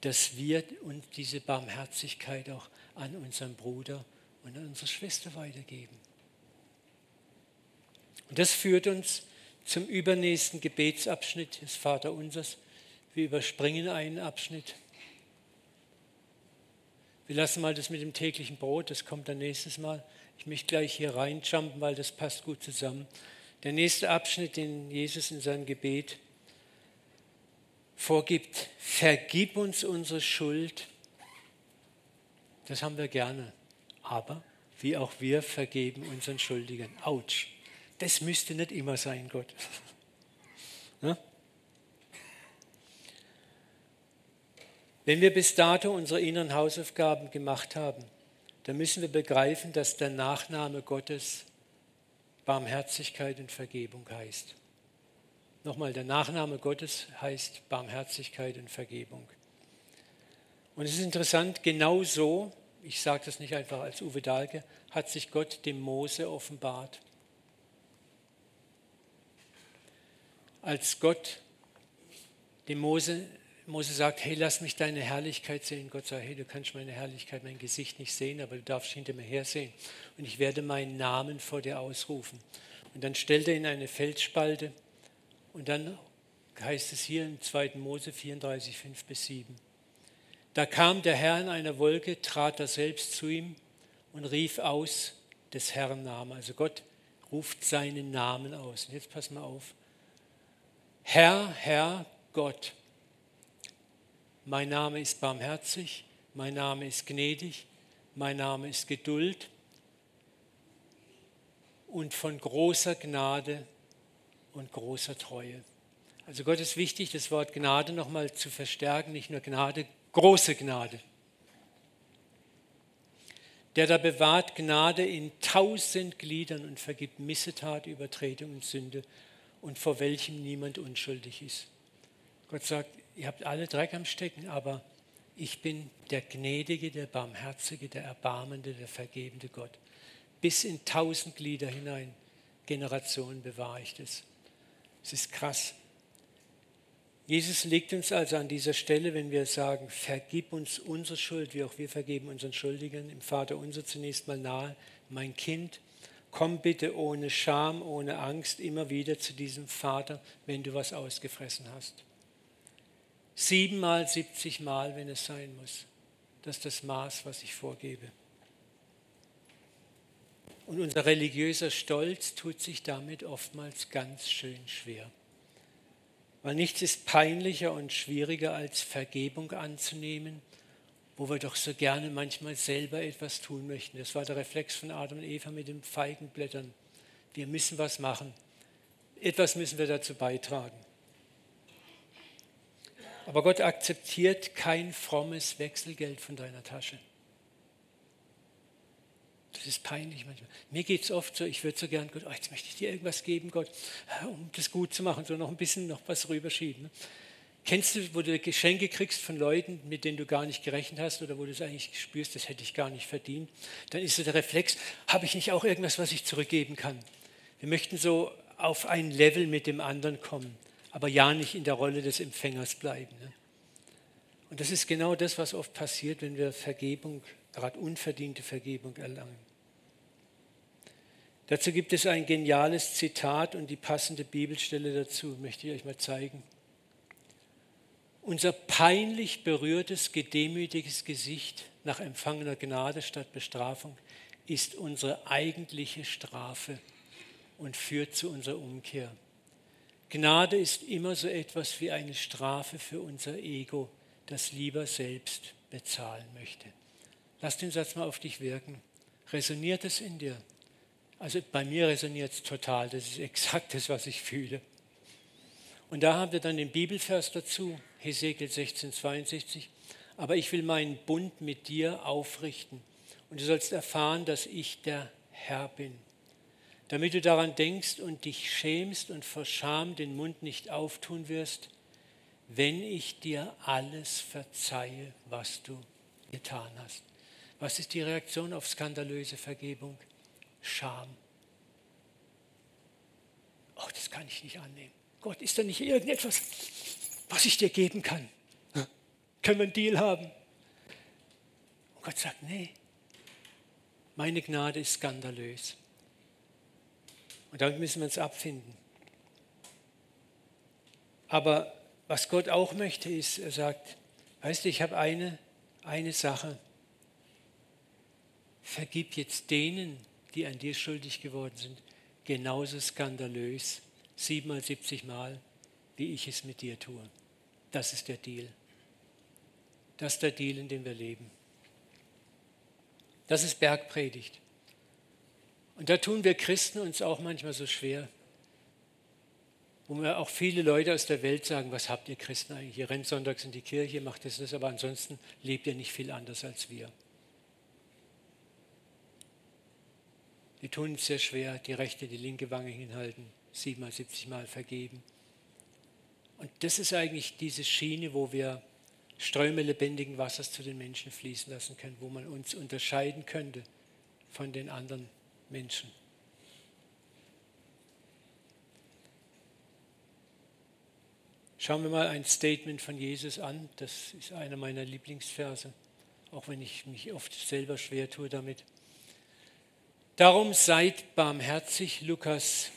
Dass wir uns diese Barmherzigkeit auch an unseren Bruder und an unsere Schwester weitergeben. Und das führt uns zum übernächsten Gebetsabschnitt des Vaterunsers. Wir überspringen einen Abschnitt. Wir lassen mal das mit dem täglichen Brot, das kommt dann nächstes Mal. Ich möchte gleich hier reinjumpen, weil das passt gut zusammen. Der nächste Abschnitt, den Jesus in seinem Gebet vorgibt, vergib uns unsere Schuld. Das haben wir gerne. Aber wie auch wir vergeben unseren Schuldigen. Autsch. Das müsste nicht immer sein, Gott. Ne? Wenn wir bis dato unsere inneren Hausaufgaben gemacht haben, dann müssen wir begreifen, dass der Nachname Gottes Barmherzigkeit und Vergebung heißt. Nochmal, der Nachname Gottes heißt Barmherzigkeit und Vergebung. Und es ist interessant, genau so, ich sage das nicht einfach als Uwe Dahlke, hat sich Gott dem Mose offenbart. Als Gott dem Mose, Mose sagt, hey, lass mich deine Herrlichkeit sehen. Gott sagt, hey, du kannst meine Herrlichkeit, mein Gesicht nicht sehen, aber du darfst hinter mir her sehen. Und ich werde meinen Namen vor dir ausrufen. Und dann stellt er in eine Felsspalte und dann heißt es hier im 2. Mose 34, 5 bis 7. Da kam der Herr in einer Wolke, trat er selbst zu ihm und rief aus des Herrn Namen. Also Gott ruft seinen Namen aus. Und jetzt pass mal auf. Herr, Herr Gott, mein Name ist barmherzig, mein Name ist gnädig, mein Name ist Geduld und von großer Gnade und großer Treue. Also Gott ist wichtig, das Wort Gnade nochmal zu verstärken, nicht nur Gnade, große Gnade. Der da bewahrt Gnade in tausend Gliedern und vergibt Missetat, Übertretung und Sünde und vor welchem niemand unschuldig ist. Gott sagt, ihr habt alle Dreck am Stecken, aber ich bin der Gnädige, der Barmherzige, der Erbarmende, der vergebende Gott. Bis in tausend Glieder hinein Generationen bewahre ich das. Es ist krass. Jesus legt uns also an dieser Stelle, wenn wir sagen, vergib uns unsere Schuld, wie auch wir vergeben unseren Schuldigen, im Vater unser zunächst mal nahe, mein Kind, komm bitte ohne Scham, ohne Angst immer wieder zu diesem Vater, wenn du was ausgefressen hast. Siebenmal, siebzigmal, wenn es sein muss. Das ist das Maß, was ich vorgebe. Und unser religiöser Stolz tut sich damit oftmals ganz schön schwer. Weil nichts ist peinlicher und schwieriger als Vergebung anzunehmen, wo wir doch so gerne manchmal selber etwas tun möchten. Das war der Reflex von Adam und Eva mit den Feigenblättern. Wir müssen was machen. Etwas müssen wir dazu beitragen. Aber Gott akzeptiert kein frommes Wechselgeld von deiner Tasche. Das ist peinlich manchmal. Mir geht es oft so, ich würde so gern, Gott, oh, jetzt möchte ich dir irgendwas geben, Gott, um das gut zu machen, so noch ein bisschen noch was rüberschieben. Kennst du, wo du Geschenke kriegst von Leuten, mit denen du gar nicht gerechnet hast oder wo du es eigentlich spürst, das hätte ich gar nicht verdient? Dann ist so der Reflex, habe ich nicht auch irgendwas, was ich zurückgeben kann? Wir möchten so auf ein Level mit dem anderen kommen, aber ja nicht in der Rolle des Empfängers bleiben. Ne? Und das ist genau das, was oft passiert, wenn wir Vergebung, gerade unverdiente Vergebung erlangen. Dazu gibt es ein geniales Zitat und die passende Bibelstelle dazu, möchte ich euch mal zeigen. Unser peinlich berührtes, gedemütigtes Gesicht nach empfangener Gnade statt Bestrafung ist unsere eigentliche Strafe und führt zu unserer Umkehr. Gnade ist immer so etwas wie eine Strafe für unser Ego, das lieber selbst bezahlen möchte. Lass den Satz mal auf dich wirken. Resoniert es in dir? Also bei mir resoniert es total. Das ist exakt das, was ich fühle. Und da haben wir dann den Bibelvers dazu, Hesekiel 16, 62. Aber ich will meinen Bund mit dir aufrichten und du sollst erfahren, dass ich der Herr bin. Damit du daran denkst und dich schämst und vor Scham den Mund nicht auftun wirst, wenn ich dir alles verzeihe, was du getan hast. Was ist die Reaktion auf skandalöse Vergebung? Scham. Oh, das kann ich nicht annehmen. Gott, ist da nicht irgendetwas, was ich dir geben kann? Können wir einen Deal haben? Und Gott sagt, nee, meine Gnade ist skandalös. Und damit müssen wir uns abfinden. Aber was Gott auch möchte, ist, er sagt, weißt du, ich habe eine, eine Sache. Vergib jetzt denen, die an dir schuldig geworden sind, genauso skandalös, siebenmal, siebzig Mal, wie ich es mit dir tue. Das ist der Deal. Das ist der Deal, in dem wir leben. Das ist Bergpredigt. Und da tun wir Christen uns auch manchmal so schwer, wo mir auch viele Leute aus der Welt sagen, was habt ihr Christen eigentlich? Ihr rennt sonntags in die Kirche, macht das, das, aber ansonsten lebt ihr nicht viel anders als wir. Die tun es sehr schwer, die rechte, die linke Wange hinhalten, siebenmal, siebzigmal vergeben. Und das ist eigentlich diese Schiene, wo wir Ströme lebendigen Wassers zu den Menschen fließen lassen können, wo man uns unterscheiden könnte von den anderen Menschen. Schauen wir mal ein Statement von Jesus an. Das ist einer meiner Lieblingsverse, auch wenn ich mich oft selber schwer tue damit. Darum seid barmherzig, Lukas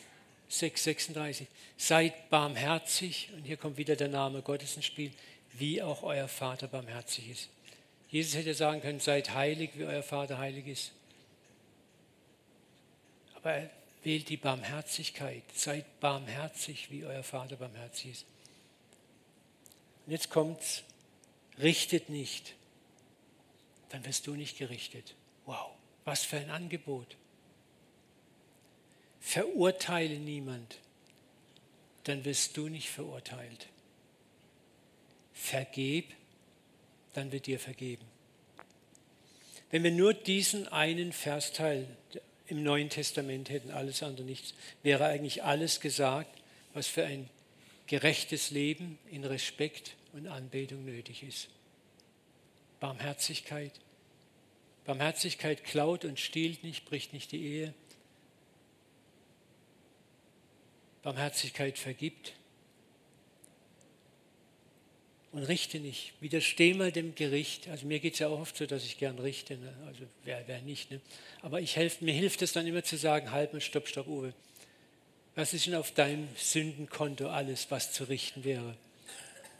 6, 36. Seid barmherzig, und hier kommt wieder der Name Gottes ins Spiel, wie auch euer Vater barmherzig ist. Jesus hätte sagen können, seid heilig, wie euer Vater heilig ist. Aber er wählt die Barmherzigkeit. Seid barmherzig, wie euer Vater barmherzig ist. Und jetzt kommt's, richtet nicht, dann wirst du nicht gerichtet. Wow, was für ein Angebot. Verurteile niemand, dann wirst du nicht verurteilt. Vergeb, dann wird dir vergeben. Wenn wir nur diesen einen Versteil im Neuen Testament hätten, alles andere nichts, wäre eigentlich alles gesagt, was für ein gerechtes Leben in Respekt und Anbetung nötig ist. Barmherzigkeit. Barmherzigkeit klaut und stiehlt nicht, bricht nicht die Ehe, Barmherzigkeit vergibt. Und richte nicht. Widersteh mal dem Gericht. Also mir geht es ja auch oft so, dass ich gern richte. Ne? Also wer, wer nicht. Ne? Aber ich helf, mir hilft es dann immer zu sagen, halt mal, stopp, stopp, Uwe. Was ist denn auf deinem Sündenkonto alles, was zu richten wäre?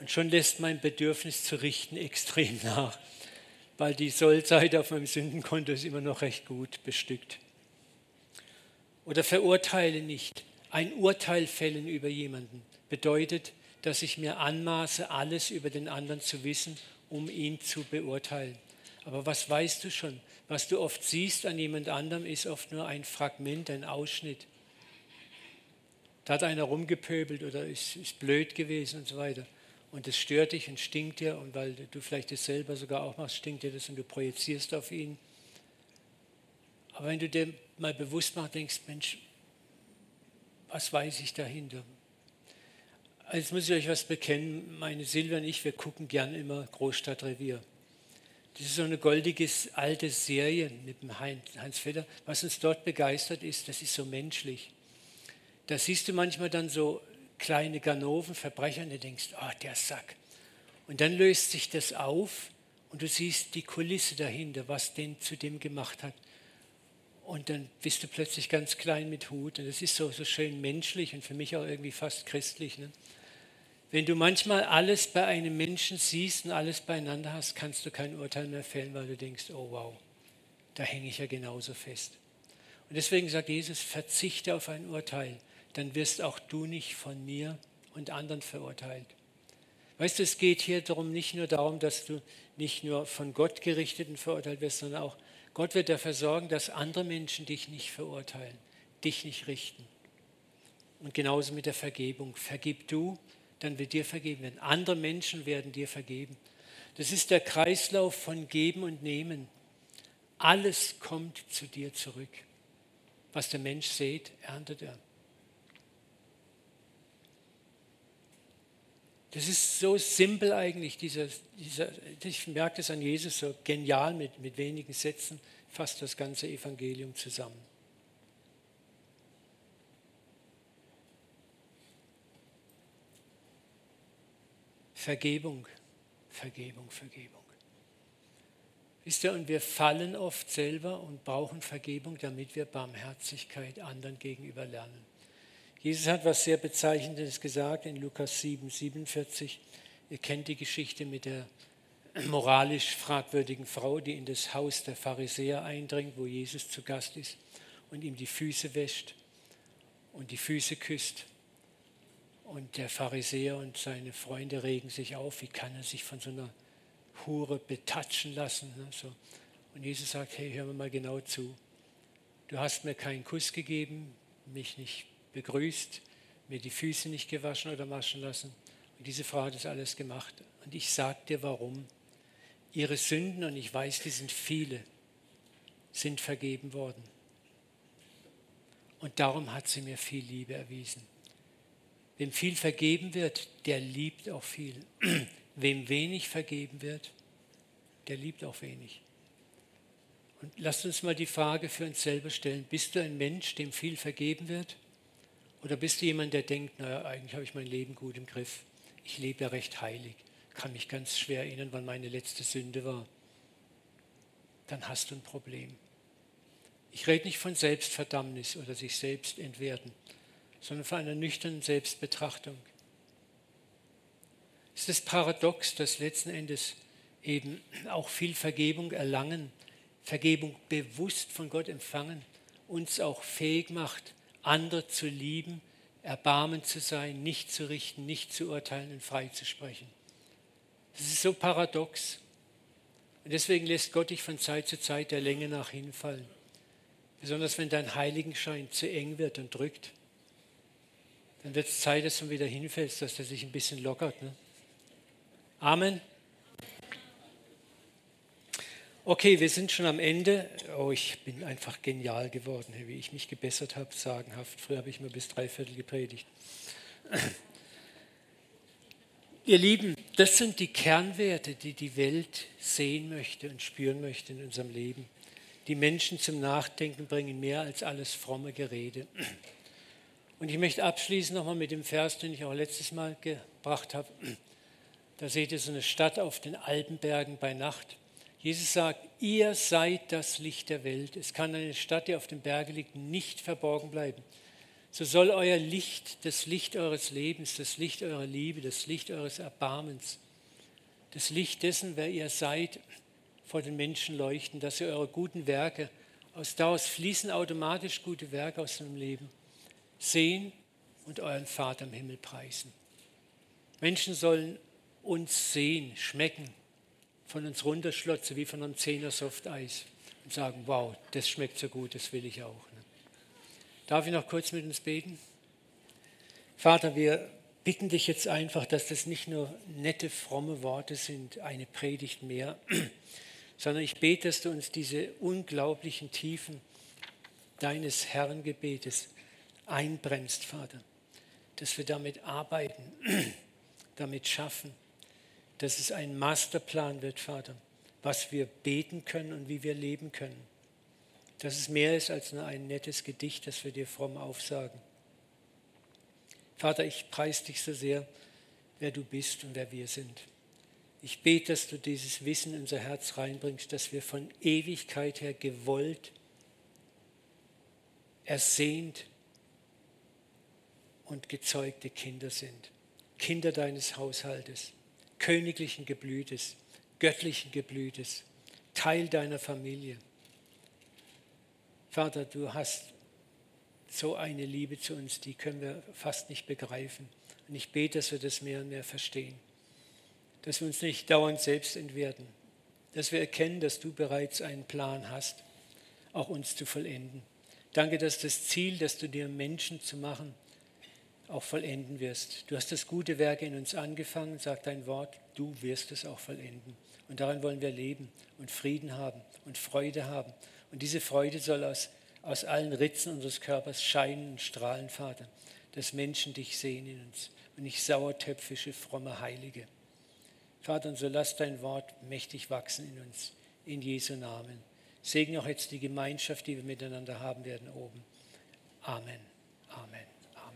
Und schon lässt mein Bedürfnis zu richten extrem nach, weil die Sollseite auf meinem Sündenkonto ist immer noch recht gut bestückt. Oder verurteile nicht. Ein Urteil fällen über jemanden bedeutet, dass ich mir anmaße, alles über den anderen zu wissen, um ihn zu beurteilen. Aber was weißt du schon? Was du oft siehst an jemand anderem, ist oft nur ein Fragment, ein Ausschnitt. Da hat einer rumgepöbelt oder ist, ist blöd gewesen und so weiter. Und es stört dich und stinkt dir und weil du vielleicht das selber sogar auch machst, stinkt dir das und du projizierst auf ihn. Aber wenn du dir mal bewusst machst, denkst, Mensch, was weiß ich dahinter? Jetzt muss ich euch was bekennen. Meine Silvia und ich, wir gucken gern immer Großstadtrevier. Das ist so eine goldige alte Serie mit dem Heinz Vetter. Was uns dort begeistert ist, das ist so menschlich. Da siehst du manchmal dann so kleine Ganoven, Verbrecher und du denkst, oh, der Sack. Und dann löst sich das auf und du siehst die Kulisse dahinter, was den zu dem gemacht hat. Und dann bist du plötzlich ganz klein mit Hut. Und das ist so, so schön menschlich und für mich auch irgendwie fast christlich. Ne? Wenn du manchmal alles bei einem Menschen siehst und alles beieinander hast, kannst du kein Urteil mehr fällen, weil du denkst, oh wow, da hänge ich ja genauso fest. Und deswegen sagt Jesus, verzichte auf ein Urteil, dann wirst auch du nicht von mir und anderen verurteilt. Weißt du, es geht hier darum, nicht nur darum, dass du nicht nur von Gott gerichtet und verurteilt wirst, sondern auch Gott wird dafür sorgen, dass andere Menschen dich nicht verurteilen, dich nicht richten. Und genauso mit der Vergebung. Vergib du, dann wird dir vergeben werden. Andere Menschen werden dir vergeben. Das ist der Kreislauf von Geben und Nehmen. Alles kommt zu dir zurück. Was der Mensch sät, erntet er. Das ist so simpel eigentlich, dieser, dieser, ich merke das an Jesus so genial mit, mit wenigen Sätzen, fasst das ganze Evangelium zusammen. Vergebung, Vergebung, Vergebung. Wisst ihr, und wir fallen oft selber und brauchen Vergebung, damit wir Barmherzigkeit anderen gegenüber lernen. Jesus hat was sehr Bezeichnendes gesagt in Lukas 7, 47. Ihr kennt die Geschichte mit der moralisch fragwürdigen Frau, die in das Haus der Pharisäer eindringt, wo Jesus zu Gast ist und ihm die Füße wäscht und die Füße küsst. Und der Pharisäer und seine Freunde regen sich auf, wie kann er sich von so einer Hure betatschen lassen. Ne, und Jesus sagt, hey, hör mir mal genau zu. Du hast mir keinen Kuss gegeben, mich nicht begrüßt, mir die Füße nicht gewaschen oder waschen lassen. Und diese Frau hat das alles gemacht. Und ich sage dir warum. Ihre Sünden, und ich weiß, die sind viele, sind vergeben worden. Und darum hat sie mir viel Liebe erwiesen. Wem viel vergeben wird, der liebt auch viel. Wem wenig vergeben wird, der liebt auch wenig. Und lasst uns mal die Frage für uns selber stellen, bist du ein Mensch, dem viel vergeben wird? Oder bist du jemand, der denkt, naja, eigentlich habe ich mein Leben gut im Griff. Ich lebe ja recht heilig. Kann mich ganz schwer erinnern, wann meine letzte Sünde war. Dann hast du ein Problem. Ich rede nicht von Selbstverdammnis oder sich selbst entwerten, sondern von einer nüchternen Selbstbetrachtung. Es ist paradox, dass letzten Endes eben auch viel Vergebung erlangen, Vergebung bewusst von Gott empfangen, uns auch fähig macht, andere zu lieben, erbarmen zu sein, nicht zu richten, nicht zu urteilen und frei zu sprechen. Das ist so paradox. Und deswegen lässt Gott dich von Zeit zu Zeit der Länge nach hinfallen. Besonders wenn dein Heiligenschein zu eng wird und drückt. Dann wird es Zeit, dass du wieder hinfällst, dass er sich ein bisschen lockert. Ne? Amen. Okay, wir sind schon am Ende. Oh, ich bin einfach genial geworden, wie ich mich gebessert habe, sagenhaft. Früher habe ich mir bis drei Viertel gepredigt. Ihr Lieben, das sind die Kernwerte, die die Welt sehen möchte und spüren möchte in unserem Leben. Die Menschen zum Nachdenken bringen mehr als alles fromme Gerede. Und ich möchte abschließen nochmal mit dem Vers, den ich auch letztes Mal gebracht habe. Da seht ihr so eine Stadt auf den Alpenbergen bei Nacht. Jesus sagt, ihr seid das Licht der Welt. Es kann eine Stadt, die auf dem Berge liegt, nicht verborgen bleiben. So soll euer Licht, das Licht eures Lebens, das Licht eurer Liebe, das Licht eures Erbarmens, das Licht dessen, wer ihr seid, vor den Menschen leuchten, dass ihr eure guten Werke, aus daraus fließen automatisch gute Werke aus dem Leben, sehen und euren Vater im Himmel preisen. Menschen sollen uns sehen, schmecken, von uns runterschlotzen wie von einem Zehner Softeis und sagen, wow, das schmeckt so gut, das will ich auch. Ne? Darf ich noch kurz mit uns beten? Vater, wir bitten dich jetzt einfach, dass das nicht nur nette, fromme Worte sind, eine Predigt mehr, sondern ich bete, dass du uns diese unglaublichen Tiefen deines Herrengebetes einbremst, Vater, dass wir damit arbeiten, damit schaffen, dass es ein Masterplan wird, Vater, was wir beten können und wie wir leben können. Dass es mehr ist als nur ein nettes Gedicht, das wir dir fromm aufsagen. Vater, ich preise dich so sehr, wer du bist und wer wir sind. Ich bete, dass du dieses Wissen in unser Herz reinbringst, dass wir von Ewigkeit her gewollt, ersehnt und gezeugte Kinder sind. Kinder deines Haushaltes, königlichen Geblütes, göttlichen Geblütes, Teil deiner Familie. Vater, du hast so eine Liebe zu uns, die können wir fast nicht begreifen. Und ich bete, dass wir das mehr und mehr verstehen. Dass wir uns nicht dauernd selbst entwerten. Dass wir erkennen, dass du bereits einen Plan hast, auch uns zu vollenden. Danke, dass das Ziel, das du dir Menschen zu machen, auch vollenden wirst. Du hast das gute Werk in uns angefangen, sagt dein Wort, du wirst es auch vollenden. Und daran wollen wir leben und Frieden haben und Freude haben. Und diese Freude soll aus, aus allen Ritzen unseres Körpers scheinen und strahlen, Vater, dass Menschen dich sehen in uns und nicht sauertöpfische, fromme Heilige. Vater, und so lass dein Wort mächtig wachsen in uns, in Jesu Namen. Segne auch jetzt die Gemeinschaft, die wir miteinander haben werden oben. Amen. Amen.